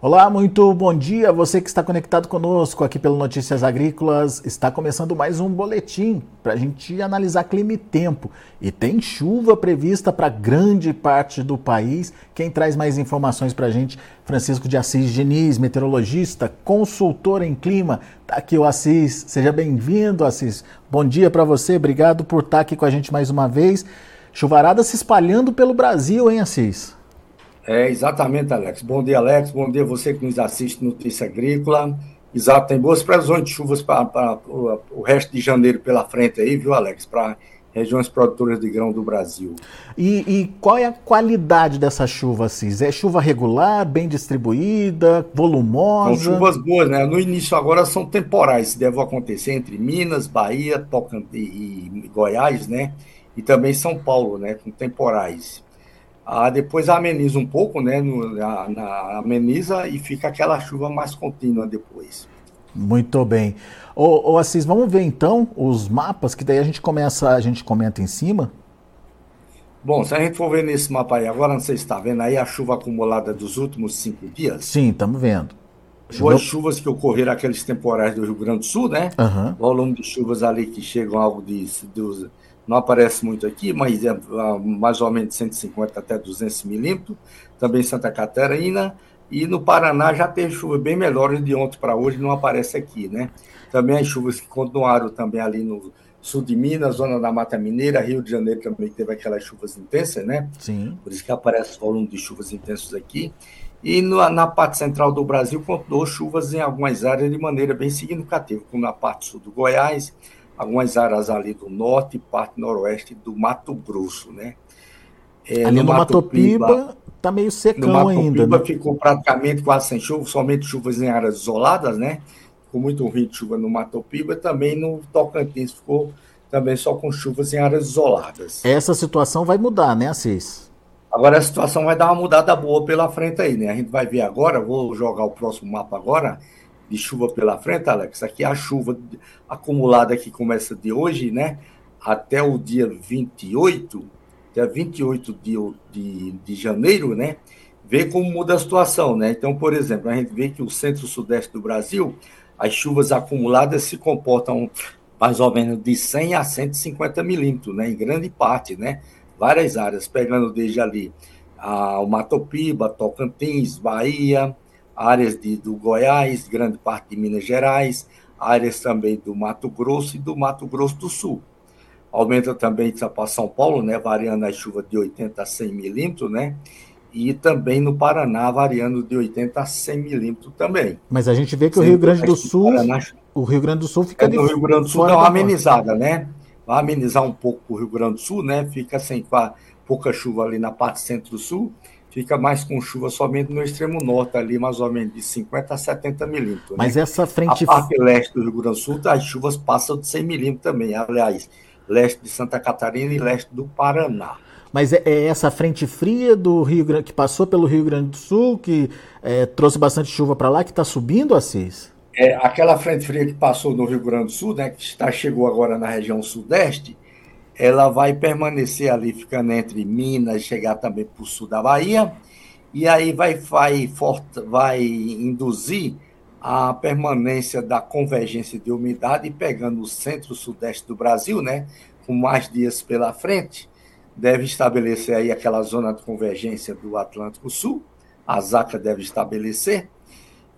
Olá, muito bom dia. Você que está conectado conosco aqui pelo Notícias Agrícolas. Está começando mais um boletim para a gente analisar clima e tempo. E tem chuva prevista para grande parte do país. Quem traz mais informações para a gente, Francisco de Assis Diniz, meteorologista, consultor em clima. Está aqui o Assis. Seja bem-vindo, Assis. Bom dia para você. Obrigado por estar aqui com a gente mais uma vez. Chuvarada se espalhando pelo Brasil, hein, Assis? É, exatamente, Alex. Bom dia, Alex. Bom dia você que nos assiste Notícia Agrícola. Exato, tem boas previsões de chuvas para o, resto de janeiro pela frente aí, viu, Alex? Para regiões produtoras de grão do Brasil. E, e, qual é a qualidade dessa chuva, Assis? É chuva regular, bem distribuída, volumosa? São chuvas boas, né? No início agora são temporais, devem acontecer entre Minas, Bahia, Tocantins e Goiás, né? E também São Paulo, né? Com temporais. Ah, depois ameniza um pouco, né? No, na, na, ameniza e fica aquela chuva mais contínua depois. Muito bem. Ô, ô, Assis, vamos ver então os mapas, que daí a gente começa, a gente comenta em cima. Bom, se a gente for ver nesse mapa aí, agora não sei se está vendo aí a chuva acumulada dos últimos cinco dias. Sim, estamos vendo. Boas chuvas que ocorreram aqueles temporais do Rio Grande do Sul, né? Uhum. Volume de chuvas ali que chegam algo de, de não aparece muito aqui, mas é ah, mais ou menos 150 até 200 milímetros, também Santa Catarina, e no Paraná já teve chuva bem melhores de ontem para hoje, não aparece aqui, né? Também as chuvas que continuaram também ali no sul de Minas, zona da Mata Mineira, Rio de Janeiro também teve aquelas chuvas intensas, né? Sim. Por isso que aparece o volume de chuvas intensos aqui. E no, na parte central do Brasil, continuou chuvas em algumas áreas de maneira bem significativa, como na parte sul do Goiás, algumas áreas ali do norte e parte noroeste do Mato Grosso, né? É, ali no, no Mato Piba está meio secão no Mato ainda. Piba né? ficou praticamente quase sem chuva, somente chuvas em áreas isoladas, né? Com muito ruim de chuva no Mato Piba, também no Tocantins ficou também só com chuvas em áreas isoladas. Essa situação vai mudar, né, Assis? Agora a situação vai dar uma mudada boa pela frente aí, né? A gente vai ver agora, vou jogar o próximo mapa agora, de chuva pela frente, Alex, aqui a chuva acumulada que começa de hoje, né? Até o dia 28, dia 28 de, de, de janeiro, né? Vê como muda a situação, né? Então, por exemplo, a gente vê que o centro-sudeste do Brasil, as chuvas acumuladas se comportam mais ou menos de 100 a 150 milímetros, né? Em grande parte, né? Várias áreas, pegando desde ali a, o Matopiba, Tocantins, Bahia, áreas de, do Goiás, grande parte de Minas Gerais, áreas também do Mato Grosso e do Mato Grosso do Sul. Aumenta também para São Paulo, né, variando a chuva de 80 a 100 milímetros, né? E também no Paraná, variando de 80 a 100 milímetros também. Mas a gente vê que o Rio Grande do Sul, Paraná, o Rio Grande do Sul fica é, no Rio Grande do Sul dá uma amenizada, né? Vai amenizar um pouco o Rio Grande do Sul, né? Fica sem pouca chuva ali na parte centro-sul fica mais com chuva somente no extremo norte, ali mais ou menos de 50 a 70 milímetros. Mas né? essa frente. A parte leste do Rio Grande do Sul, as chuvas passam de 100 milímetros também. Aliás, leste de Santa Catarina e leste do Paraná. Mas é, é essa frente fria do Rio Grande, que passou pelo Rio Grande do Sul, que é, trouxe bastante chuva para lá, que está subindo, Assis? É, aquela frente fria que passou no Rio Grande do Sul, né, que está, chegou agora na região sudeste, ela vai permanecer ali, ficando entre Minas, chegar também para o sul da Bahia, e aí vai, vai, vai induzir a permanência da convergência de umidade, pegando o centro-sudeste do Brasil, né, com mais dias pela frente, deve estabelecer aí aquela zona de convergência do Atlântico Sul, a ZACA deve estabelecer,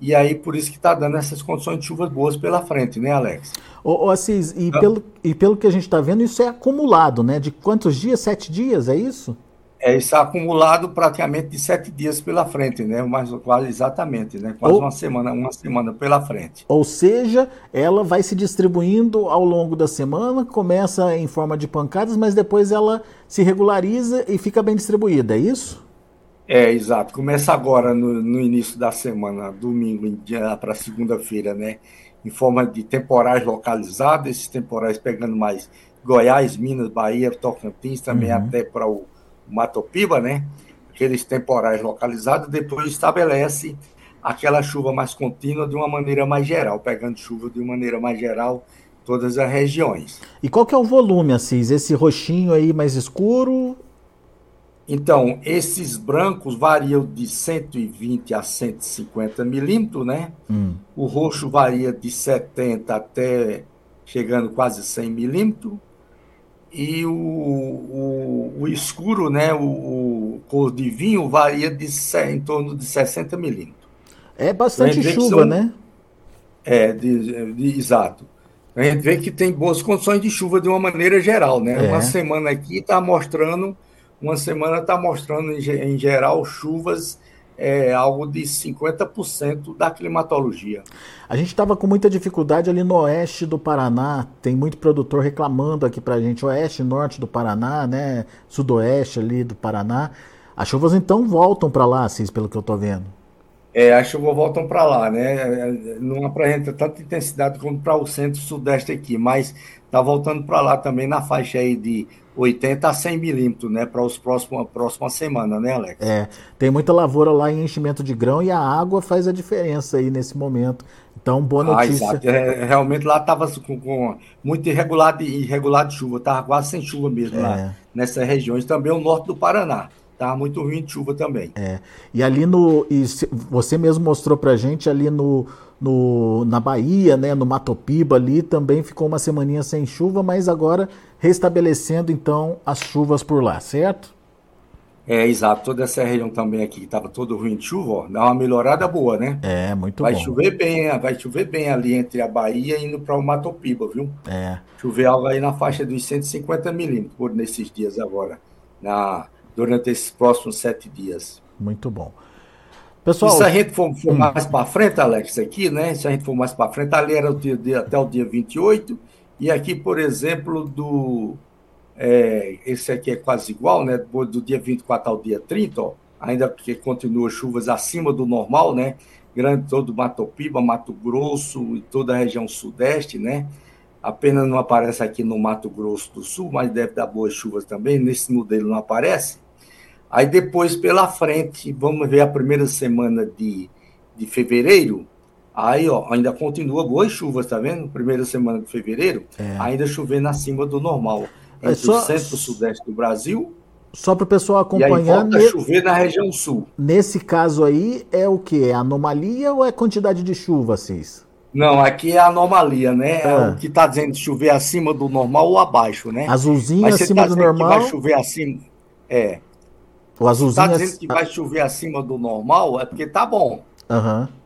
e aí, por isso que está dando essas condições de chuvas boas pela frente, né, Alex? Ô, ô Assis, e, então, pelo, e pelo que a gente está vendo, isso é acumulado, né? De quantos dias? Sete dias, é isso? É, isso é acumulado praticamente de sete dias pela frente, né? Mais, quase exatamente, né? Quase ou, uma semana, uma semana pela frente. Ou seja, ela vai se distribuindo ao longo da semana, começa em forma de pancadas, mas depois ela se regulariza e fica bem distribuída, é isso? É, exato. Começa agora, no, no início da semana, domingo para segunda-feira, né? Em forma de temporais localizados, esses temporais pegando mais Goiás, Minas, Bahia, Tocantins, também uhum. até para o Matopiba, né? Aqueles temporais localizados, depois estabelece aquela chuva mais contínua de uma maneira mais geral, pegando chuva de uma maneira mais geral todas as regiões. E qual que é o volume, Assis? Esse roxinho aí mais escuro Então, esses brancos variam de 120 a 150 milímetros, né? Hum. O roxo varia de 70 até chegando quase 100 milímetros. E o, o, o, escuro, né? O, o, cor de vinho varia de, em torno de 60 milímetros. É bastante chuva, são, né? É, de, de, exato. A gente vê que tem boas condições de chuva de uma maneira geral, né? É. Uma semana aqui está mostrando uma semana está mostrando, em, geral, chuvas é, algo de 50% da climatologia. A gente estava com muita dificuldade ali no oeste do Paraná, tem muito produtor reclamando aqui para a gente, oeste, norte do Paraná, né, sudoeste ali do Paraná. As chuvas então voltam para lá, Cis, pelo que eu estou vendo. É, as chuvas voltam para lá, né? Não apresenta tanta intensidade como para o centro-sudeste aqui, mas está voltando para lá também na faixa aí de 80 a 100 milímetros, né, para os próximos próxima semana, né, Alex? É, tem muita lavoura lá em enchimento de grão e a água faz a diferença aí nesse momento. Então, boa ah, notícia. Ah. É, realmente lá estava com, com, muito irregular de, irregular de chuva, estava quase sem chuva mesmo é. lá nessas regiões. Também o norte do Paraná. Estava muito ruim de chuva também. É. E ali no. E você mesmo mostrou pra gente ali no, no, na Bahia, né, no Matopiba ali, também ficou uma semaninha sem chuva, mas agora restabelecendo então as chuvas por lá, certo? É, exato. Toda essa região também aqui, que estava todo ruim de chuva, ó, dá uma melhorada boa, né? É, muito vai bom. Chover bem, vai chover bem ali entre a Bahia e indo para o Matopiba, viu? É. Chover algo aí na faixa dos 150 milímetros por nesses dias agora, na durante esses próximos sete dias. Muito bom. Pessoal, e se a gente for, for hum. mais para frente, Alex, aqui, né? Se a gente for mais para frente, ali era o dia, até o dia 28, e aqui, por exemplo, do. É, esse aqui é quase igual, né? Do dia 24 ao dia 30, ó, ainda porque continua chuvas acima do normal, né? Grande todo Mato Piba, Mato Grosso e toda a região sudeste, né? Apenas não aparece aqui no Mato Grosso do Sul, mas deve dar boas chuvas também. Nesse modelo não aparece. Aí depois, pela frente, vamos ver a primeira semana de, de fevereiro. Aí, ó, ainda continua boas chuvas, tá vendo? Primeira semana de fevereiro, é. ainda chovendo acima do normal. Entre é só... o centro e sudeste do Brasil. Só para o pessoal acompanhar. E aí volta a chover na região sul. Nesse caso aí, é o que? É anomalia ou é quantidade de chuva, Cis? Não, aqui é anomalia, né? É. O que está dizendo chover acima do normal ou abaixo, né? Azulzinho Mas acima tá do normal. vai chover acima. É. O azulzinho. Está dizendo que vai chover acima do normal é porque tá bom. Aham. Uhum.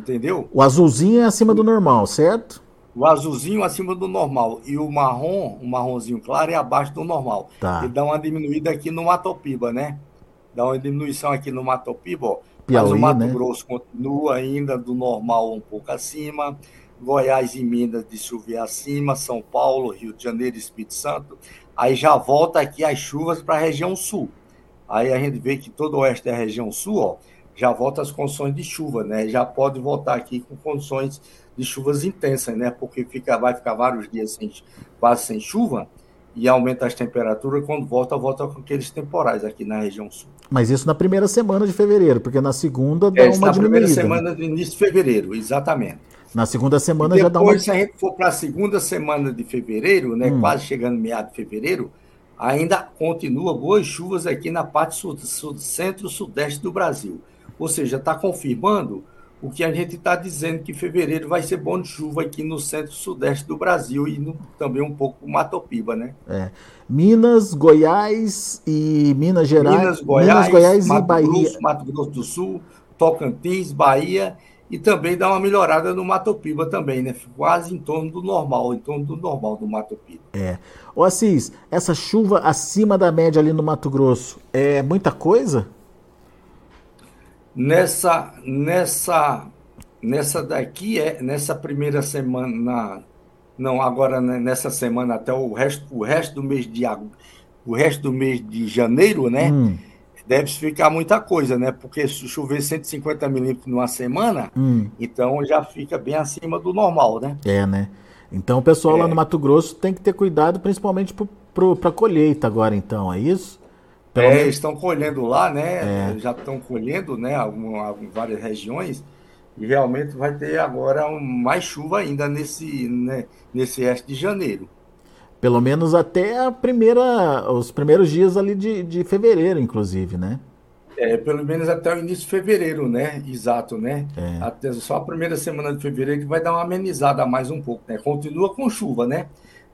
Entendeu? O azulzinho é acima do normal, certo? O azulzinho acima do normal e o marrom, o marronzinho claro, é abaixo do normal. Tá. Ele dá uma diminuída aqui no Matopiba, né? Dá uma diminuição aqui no Matopiba, ó. Piauí, Mas o Mato né? Grosso continua ainda do normal um pouco acima. Goiás e Minas de chover acima, São Paulo, Rio de Janeiro, Espírito Santo. Aí já volta aqui as chuvas para a região sul. Aí a gente vê que todo o oeste da região sul, ó, já volta as condições de chuva, né? Já pode voltar aqui com condições de chuvas intensas, né? Porque fica, vai ficar vários dias sem, quase sem chuva e aumenta as temperaturas, quando volta, volta com aqueles temporais aqui na região sul. Mas isso na primeira semana de fevereiro, porque na segunda dá é, uma na diminuída. Na primeira semana do início de fevereiro, exatamente. Na segunda semana já dá uma... Depois, se a gente for para a segunda semana de fevereiro, né, hum. quase chegando meado de fevereiro, ainda continua boas chuvas aqui na parte centro-sudeste do Brasil. Ou seja, está confirmando o que a gente está dizendo que fevereiro vai ser bom de chuva aqui no centro-sudeste do Brasil e no, também um pouco no Matopiba, né? É. Minas, Goiás e Minas Gerais. Minas, Goiás, Minas, Goiás Mato e Bahia. Grosso, Mato Grosso do Sul, Tocantins, Bahia e também dá uma melhorada no Matopiba também, né? Quase em torno do normal, em torno do normal do Matopiba. É. Ô Assis, essa chuva acima da média ali no Mato Grosso é muita coisa? Nessa, nessa, nessa daqui, é, nessa primeira semana, não, agora né, nessa semana até o resto, o resto do mês de o resto do mês de janeiro, né? Hum. Deve ficar muita coisa, né? Porque se chover 150 milímetros numa semana, hum. então já fica bem acima do normal, né? É, né? Então o pessoal é. lá no Mato Grosso tem que ter cuidado, principalmente para a colheita agora, então, é isso? Pelo é, estão colhendo lá, né? É. Já estão colhendo, né? Algum, algum, várias regiões. E realmente vai ter agora um, mais chuva ainda nesse, né, nesse resto de janeiro. Pelo menos até a primeira, os primeiros dias ali de, de fevereiro, inclusive, né? É, pelo menos até o início de fevereiro, né? Exato, né? É. Até só a primeira semana de fevereiro que vai dar uma amenizada mais um pouco, né? Continua com chuva, né?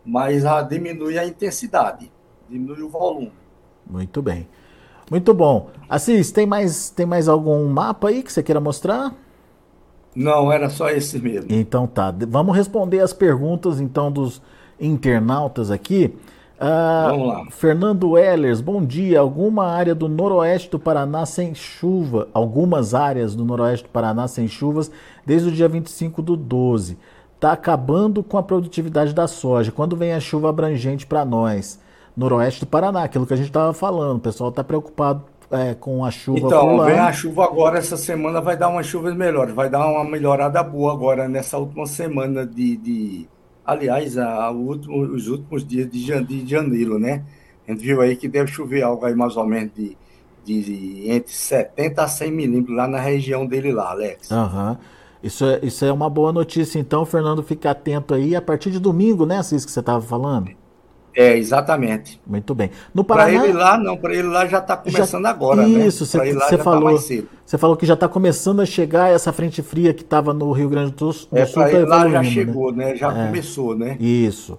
Mas a, diminui a intensidade, diminui o volume. Muito bem. Muito bom. Assis, tem mais, tem mais algum mapa aí que você queira mostrar? Não, era só esse mesmo. Então tá. Vamos responder as perguntas então dos internautas aqui. Uh, Vamos lá. Fernando Ehlers, bom dia. Alguma área do noroeste do Paraná sem chuva, algumas áreas do noroeste do Paraná sem chuvas desde o dia 25 do 12. Está acabando com a produtividade da soja. Quando vem a chuva abrangente para nós? Noroeste do Paraná, aquilo que a gente estava falando. O pessoal está preocupado é, com a chuva então, vem a chuva agora, essa semana vai dar umas chuvas melhores, vai dar uma melhorada boa agora nessa última semana de, de aliás, a, a último, os últimos dias de, de janeiro, né? A gente viu aí que deve chover algo aí mais ou menos de, de, de entre 70 a 100 milímetros lá na região dele lá, Alex. Uhum. Isso é, isso é uma boa notícia, então, Fernando, fica atento aí a partir de domingo, né, Assis, que você estava falando? É, exatamente. Muito bem. No Paraná... Para ele lá, não, para ele lá já está começando já... agora, né? Isso, você, você tá falou. Tá você falou que já está começando a chegar essa frente fria que estava no Rio Grande do, Sul. É, para tá ele lá já né? chegou, né? né? Já é. começou, né? Isso.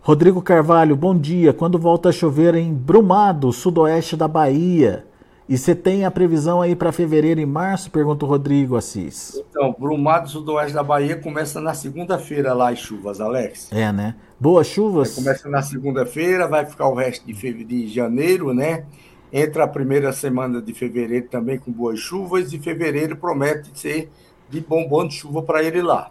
Rodrigo Carvalho, bom dia. Quando volta a chover em Brumado, sudoeste da Bahia? E você tem a previsão aí para fevereiro e março? Pergunta o Rodrigo Assis. Então, Brumado, sudoeste da Bahia, começa na segunda-feira lá as chuvas, Alex. É, né? Boas chuvas? Começa na segunda-feira, vai ficar o resto de, fevereiro, de janeiro, né? Entra a primeira semana de fevereiro também com boas chuvas e fevereiro promete ser de bombom de chuva para ele lá.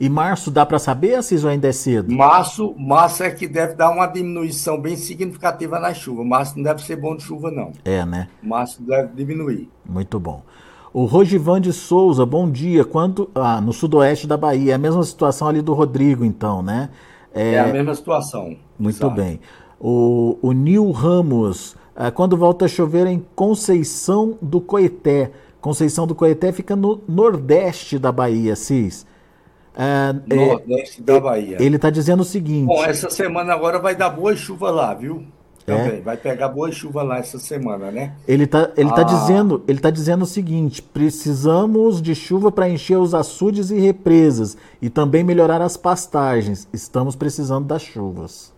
E março dá para saber, Assis, ou ainda é cedo? Março, março é que deve dar uma diminuição bem significativa na chuva. Março não deve ser bom de chuva, não. É, né? Março deve diminuir. Muito bom. O Rogivan de Souza, bom dia. Quanto ah, no sudoeste da Bahia, é a mesma situação ali do Rodrigo, então, né? É, é a mesma situação. Muito exato. bem. O, o Nil Ramos, ah, quando volta a chover em Conceição do Coeté. Conceição do Coeté fica no nordeste da Bahia, Cis. É, Nordeste é, da Bahia. Ele está dizendo o seguinte. Bom, essa semana agora vai dar boa chuva lá, viu? Também. É? Vai pegar boa chuva lá essa semana, né? Ele está ele tá ah. dizendo, ele tá dizendo o seguinte: precisamos de chuva para encher os açudes e represas e também melhorar as pastagens. Estamos precisando das chuvas.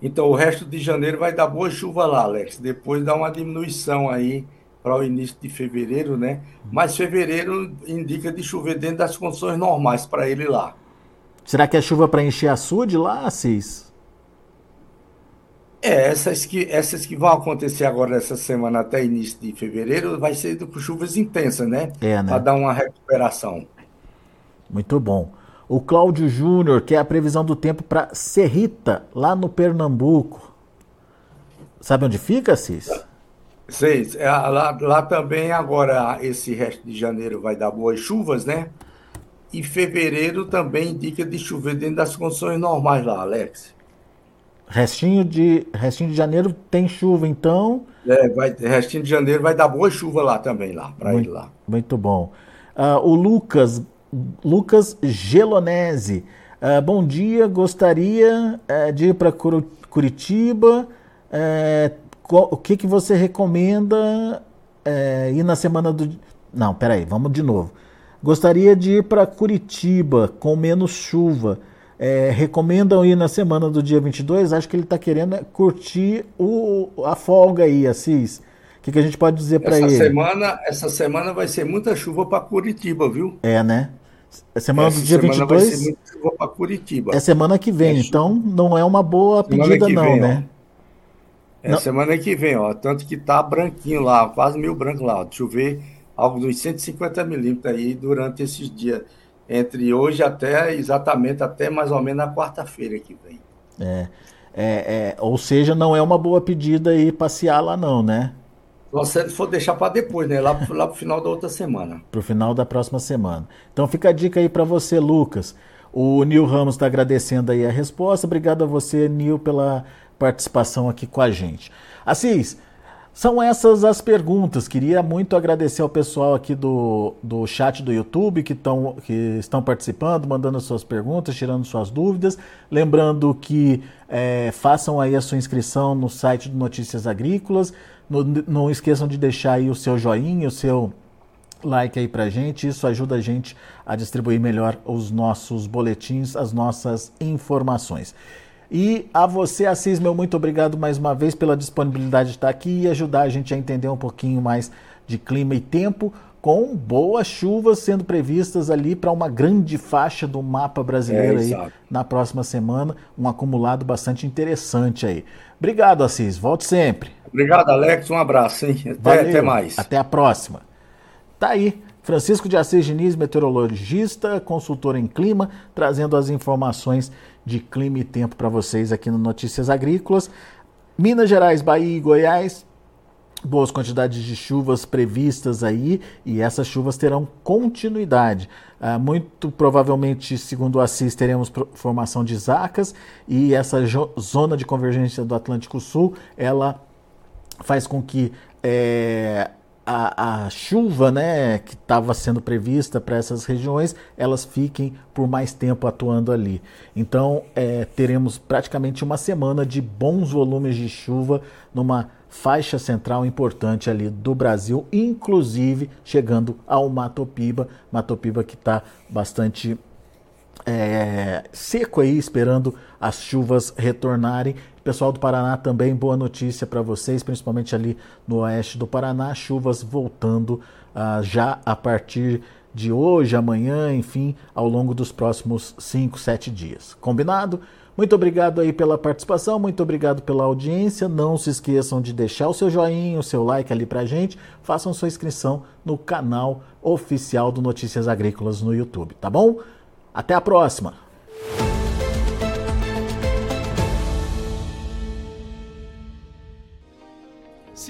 Então o resto de janeiro vai dar boa chuva lá, Alex. Depois dá uma diminuição aí para o início de fevereiro, né? Mas fevereiro indica de chover dentro das condições normais para ele lá. Será que é chuva para encher açude lá, Assis? É, essas que, essas que vão acontecer agora essa semana até início de fevereiro vai ser com chuvas intensas, né? É, né? Para dar uma recuperação. Muito bom. O Cláudio Júnior, que é a previsão do tempo para Serrita, lá no Pernambuco. Sabe onde fica, Assis? Sei, é, lá, lá também agora esse resto de janeiro vai dar boas chuvas, né? E fevereiro também indica de chover dentro das condições normais lá, Alex. Restinho de, restinho de janeiro tem chuva, então. É, vai, restinho de janeiro vai dar boa chuva lá também, lá, para ele lá. Muito bom. Uh, o Lucas, Lucas Gelonese. Uh, bom dia, gostaria uh, de ir para Curitiba. Qual, o que, que você recomenda é, ir na semana do. Não, peraí, vamos de novo. Gostaria de ir para Curitiba com menos chuva. É, recomendam ir na semana do dia 22? Acho que ele está querendo é curtir o, a folga aí, Assis. O que, que a gente pode dizer para ele? Semana, essa semana vai ser muita chuva para Curitiba, viu? É, né? A semana essa do dia semana 22 vai ser muita chuva para Curitiba. É semana que vem, é então não é uma boa semana pedida não, vem, né? Ó. É semana que vem, ó. Tanto que tá branquinho lá, quase mil branco lá. Ó. Chover algo dos 150 milímetros aí durante esses dias. Entre hoje até, exatamente, até mais ou menos na quarta-feira que vem. É, é, é, ou seja, não é uma boa pedida ir passear lá não, né? Só se for deixar para depois, né? Lá, lá pro final da outra semana. Pro final da próxima semana. Então fica a dica aí para você, Lucas. O Nil Ramos está agradecendo aí a resposta. Obrigado a você, Nil, pela participação aqui com a gente. Assis, São essas as perguntas. Queria muito agradecer ao pessoal aqui do, do chat do YouTube que, tão, que estão participando, mandando suas perguntas, tirando suas dúvidas. Lembrando que é, façam aí a sua inscrição no site do Notícias Agrícolas. No, não esqueçam de deixar aí o seu joinha, o seu like aí pra gente. Isso ajuda a gente a distribuir melhor os nossos boletins, as nossas informações. E a você, Assis, meu muito obrigado mais uma vez pela disponibilidade de estar aqui e ajudar a gente a entender um pouquinho mais de clima e tempo, com boas chuvas sendo previstas ali para uma grande faixa do mapa brasileiro é, aí na próxima semana, um acumulado bastante interessante aí. Obrigado, Assis. Volte sempre. Obrigado, Alex. Um abraço, hein? Até, até mais. Até a próxima. Tá aí. Francisco de Assis Diniz, meteorologista, consultor em clima, trazendo as informações de clima e tempo para vocês aqui no Notícias Agrícolas. Minas Gerais, Bahia e Goiás, boas quantidades de chuvas previstas aí e essas chuvas terão continuidade. Ah, muito provavelmente, segundo o Assis, teremos formação de zacas e essa zona de convergência do Atlântico Sul, ela faz com que é, a, a chuva né, que estava sendo prevista para essas regiões, elas fiquem por mais tempo atuando ali. Então, é, teremos praticamente uma semana de bons volumes de chuva numa faixa central importante ali do Brasil, inclusive chegando ao Mato Piba, Mato Piba que está bastante é, seco aí, esperando as chuvas retornarem. Pessoal do Paraná também, boa notícia para vocês, principalmente ali no oeste do Paraná, chuvas voltando uh, já a partir de hoje, amanhã, enfim, ao longo dos próximos 5, 7 dias. Combinado? Muito obrigado aí pela participação, muito obrigado pela audiência. Não se esqueçam de deixar o seu joinha, o seu like ali pra gente. Façam sua inscrição no canal oficial do Notícias Agrícolas no YouTube, tá bom? Até a próxima!